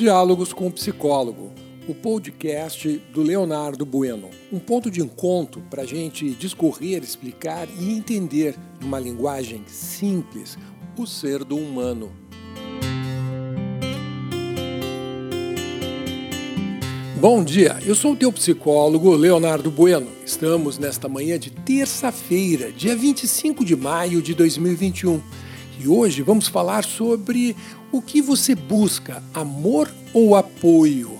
Diálogos com o Psicólogo, o podcast do Leonardo Bueno. Um ponto de encontro para a gente discorrer, explicar e entender, numa linguagem simples, o ser do humano. Bom dia, eu sou o teu psicólogo Leonardo Bueno. Estamos nesta manhã de terça-feira, dia 25 de maio de 2021. E hoje vamos falar sobre o que você busca, amor ou apoio.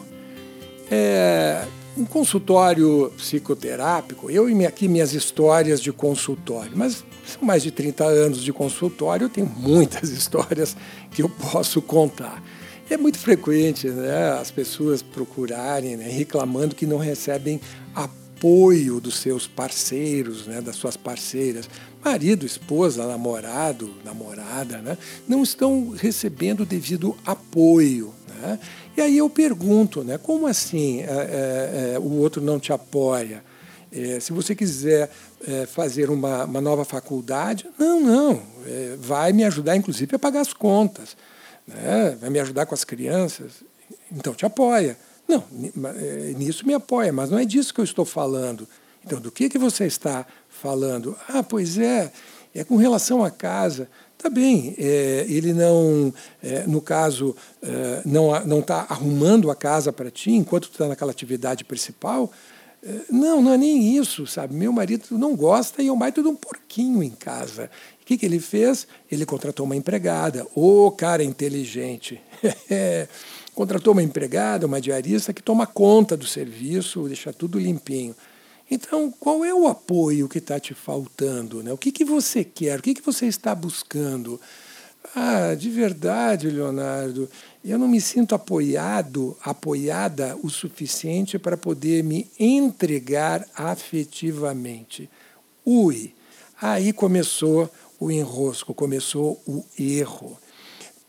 É, um consultório psicoterápico, eu e aqui minhas histórias de consultório, mas são mais de 30 anos de consultório, eu tenho muitas histórias que eu posso contar. É muito frequente né, as pessoas procurarem, né, reclamando que não recebem apoio dos seus parceiros, né, das suas parceiras. Marido, esposa, namorado, namorada, né, não estão recebendo o devido apoio. Né? E aí eu pergunto, né, como assim é, é, é, o outro não te apoia? É, se você quiser é, fazer uma, uma, nova faculdade, não, não, é, vai me ajudar inclusive a pagar as contas né? vai me ajudar com as crianças, então te apoia. Não, é, nisso me apoia, mas não é disso que eu estou falando. Então, do que, que você está falando? Ah, pois é, é com relação à casa. Tá bem, é, ele não, é, no caso, é, não está arrumando a casa para ti enquanto tu está naquela atividade principal. É, não, não é nem isso, sabe? Meu marido não gosta e é um baita de um porquinho em casa que, que ele fez? Ele contratou uma empregada. Ô, oh, cara inteligente! contratou uma empregada, uma diarista, que toma conta do serviço, deixa tudo limpinho. Então, qual é o apoio que está te faltando? Né? O que, que você quer? O que, que você está buscando? Ah, de verdade, Leonardo, eu não me sinto apoiado, apoiada o suficiente para poder me entregar afetivamente. Ui, aí começou o enrosco, começou o erro.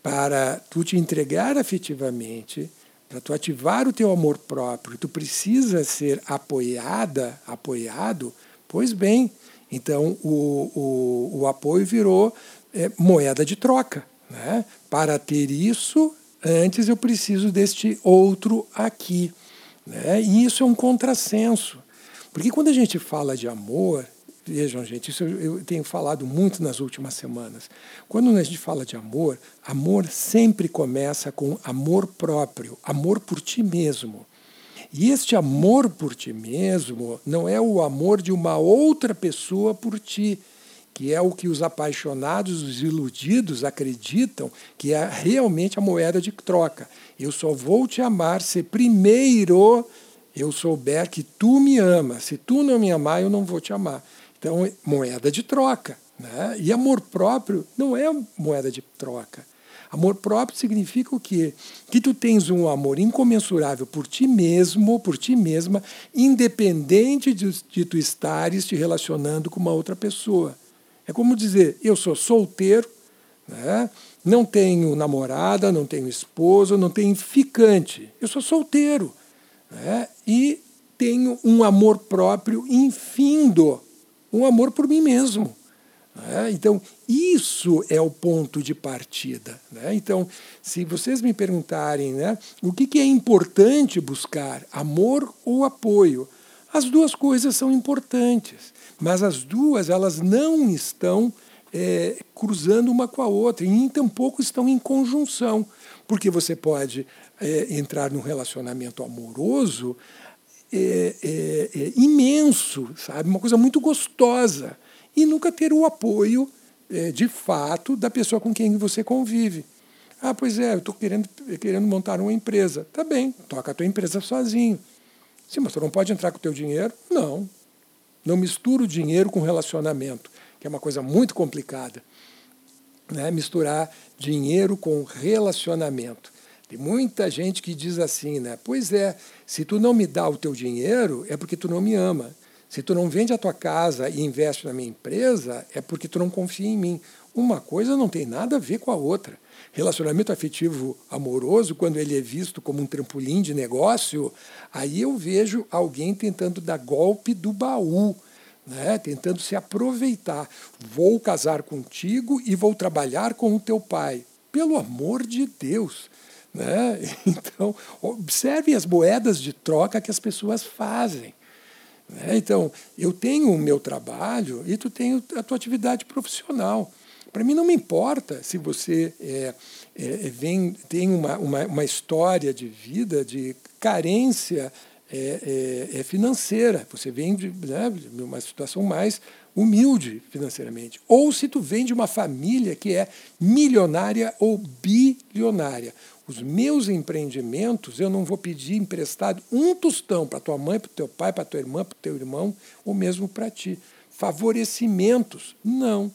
Para tu te entregar afetivamente, para tu ativar o teu amor próprio, tu precisa ser apoiada, apoiado, pois bem, então o, o, o apoio virou é, moeda de troca. Né? Para ter isso, antes eu preciso deste outro aqui. Né? E isso é um contrassenso. Porque quando a gente fala de amor, Vejam, gente, isso eu tenho falado muito nas últimas semanas. Quando a gente fala de amor, amor sempre começa com amor próprio, amor por ti mesmo. E este amor por ti mesmo não é o amor de uma outra pessoa por ti, que é o que os apaixonados, os iludidos acreditam que é realmente a moeda de troca. Eu só vou te amar se primeiro eu souber que tu me amas. Se tu não me amar, eu não vou te amar. Então, moeda de troca. Né? E amor próprio não é moeda de troca. Amor próprio significa o quê? Que tu tens um amor incomensurável por ti mesmo, por ti mesma, independente de, de tu estares te relacionando com uma outra pessoa. É como dizer, eu sou solteiro, né? não tenho namorada, não tenho esposa, não tenho ficante. Eu sou solteiro. Né? E tenho um amor próprio infindo um amor por mim mesmo. Né? Então, isso é o ponto de partida. Né? Então, se vocês me perguntarem né, o que, que é importante buscar, amor ou apoio, as duas coisas são importantes, mas as duas elas não estão é, cruzando uma com a outra, e tampouco estão em conjunção, porque você pode é, entrar num relacionamento amoroso é, é, é, imenso, sabe? Uma coisa muito gostosa. E nunca ter o apoio, é, de fato, da pessoa com quem você convive. Ah, pois é, eu estou querendo, querendo montar uma empresa. Tá bem, toca a tua empresa sozinho. Sim, mas você não pode entrar com o teu dinheiro? Não. Não mistura o dinheiro com relacionamento, que é uma coisa muito complicada. Né? Misturar dinheiro com relacionamento. Tem muita gente que diz assim, né? Pois é, se tu não me dá o teu dinheiro, é porque tu não me ama. Se tu não vende a tua casa e investe na minha empresa, é porque tu não confia em mim. Uma coisa não tem nada a ver com a outra. Relacionamento afetivo amoroso, quando ele é visto como um trampolim de negócio, aí eu vejo alguém tentando dar golpe do baú, né? tentando se aproveitar. Vou casar contigo e vou trabalhar com o teu pai. Pelo amor de Deus! Né? Então, observe as moedas de troca que as pessoas fazem. Né? Então, eu tenho o meu trabalho e tu tem a tua atividade profissional. Para mim não me importa se você é, é, é, vem, tem uma, uma, uma, história de vida de carência é, é, é financeira. Você vem de, né, uma situação mais humilde financeiramente. Ou se tu vem de uma família que é milionária ou bilionária. Os meus empreendimentos, eu não vou pedir emprestado um tostão para tua mãe, para teu pai, para tua irmã, para teu irmão, ou mesmo para ti. Favorecimentos, não.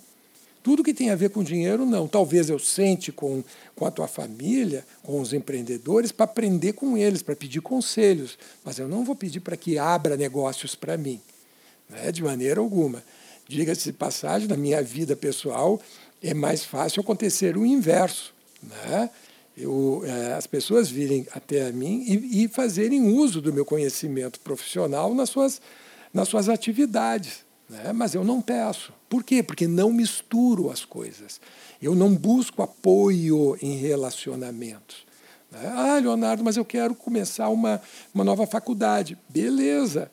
Tudo que tem a ver com dinheiro, não. Talvez eu sente com, com a tua família, com os empreendedores, para aprender com eles, para pedir conselhos. Mas eu não vou pedir para que abra negócios para mim, né? de maneira alguma. Diga-se de passagem, na minha vida pessoal, é mais fácil acontecer o inverso. Né? Eu, é, as pessoas virem até mim e, e fazerem uso do meu conhecimento profissional nas suas, nas suas atividades. Né? Mas eu não peço. Por quê? Porque não misturo as coisas. Eu não busco apoio em relacionamentos. Né? Ah, Leonardo, mas eu quero começar uma, uma nova faculdade. Beleza.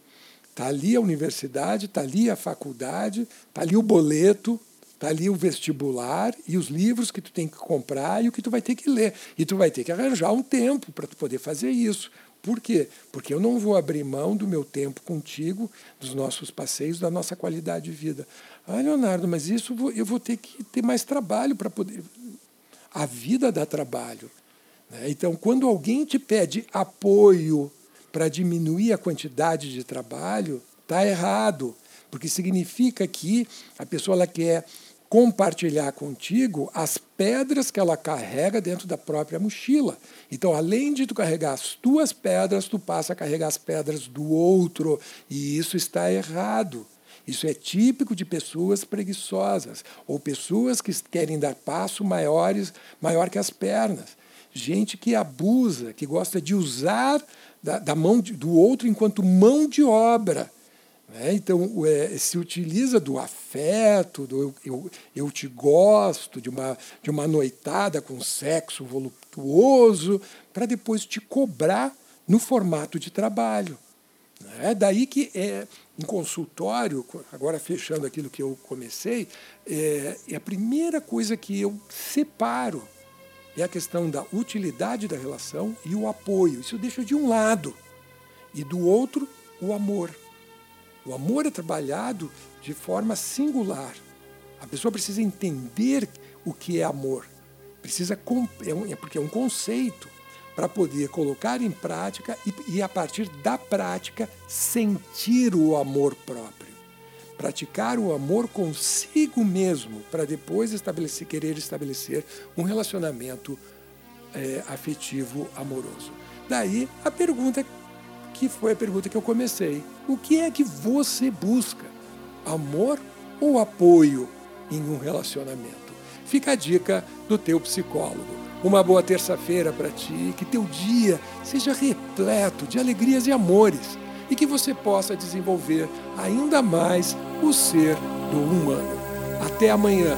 Está ali a universidade, está ali a faculdade, está ali o boleto, está ali o vestibular e os livros que tu tem que comprar e o que tu vai ter que ler. E tu vai ter que arranjar um tempo para tu poder fazer isso. Por quê? Porque eu não vou abrir mão do meu tempo contigo, dos nossos passeios, da nossa qualidade de vida. Ah, Leonardo, mas isso eu vou ter que ter mais trabalho para poder. A vida dá trabalho. Né? Então, quando alguém te pede apoio para diminuir a quantidade de trabalho, está errado, porque significa que a pessoa ela quer compartilhar contigo as pedras que ela carrega dentro da própria mochila. Então, além de tu carregar as tuas pedras, tu passa a carregar as pedras do outro, e isso está errado. Isso é típico de pessoas preguiçosas ou pessoas que querem dar passo maiores, maior que as pernas. Gente que abusa, que gosta de usar da, da mão de, do outro enquanto mão de obra. Né? Então, é, se utiliza do afeto, do eu, eu, eu, te gosto, de uma, de uma noitada com sexo voluptuoso, para depois te cobrar no formato de trabalho. É daí que é, em consultório, agora fechando aquilo que eu comecei, é, é a primeira coisa que eu separo é a questão da utilidade da relação e o apoio. Isso deixo de um lado. E do outro, o amor. O amor é trabalhado de forma singular. A pessoa precisa entender o que é amor. Precisa é, é porque é um conceito para poder colocar em prática e, e a partir da prática sentir o amor próprio. Praticar o amor consigo mesmo para depois estabelecer, querer estabelecer um relacionamento é, afetivo amoroso. Daí a pergunta que foi a pergunta que eu comecei. O que é que você busca? Amor ou apoio em um relacionamento? Fica a dica do teu psicólogo. Uma boa terça-feira para ti, que teu dia seja repleto de alegrias e amores e que você possa desenvolver ainda mais o ser do humano. Até amanhã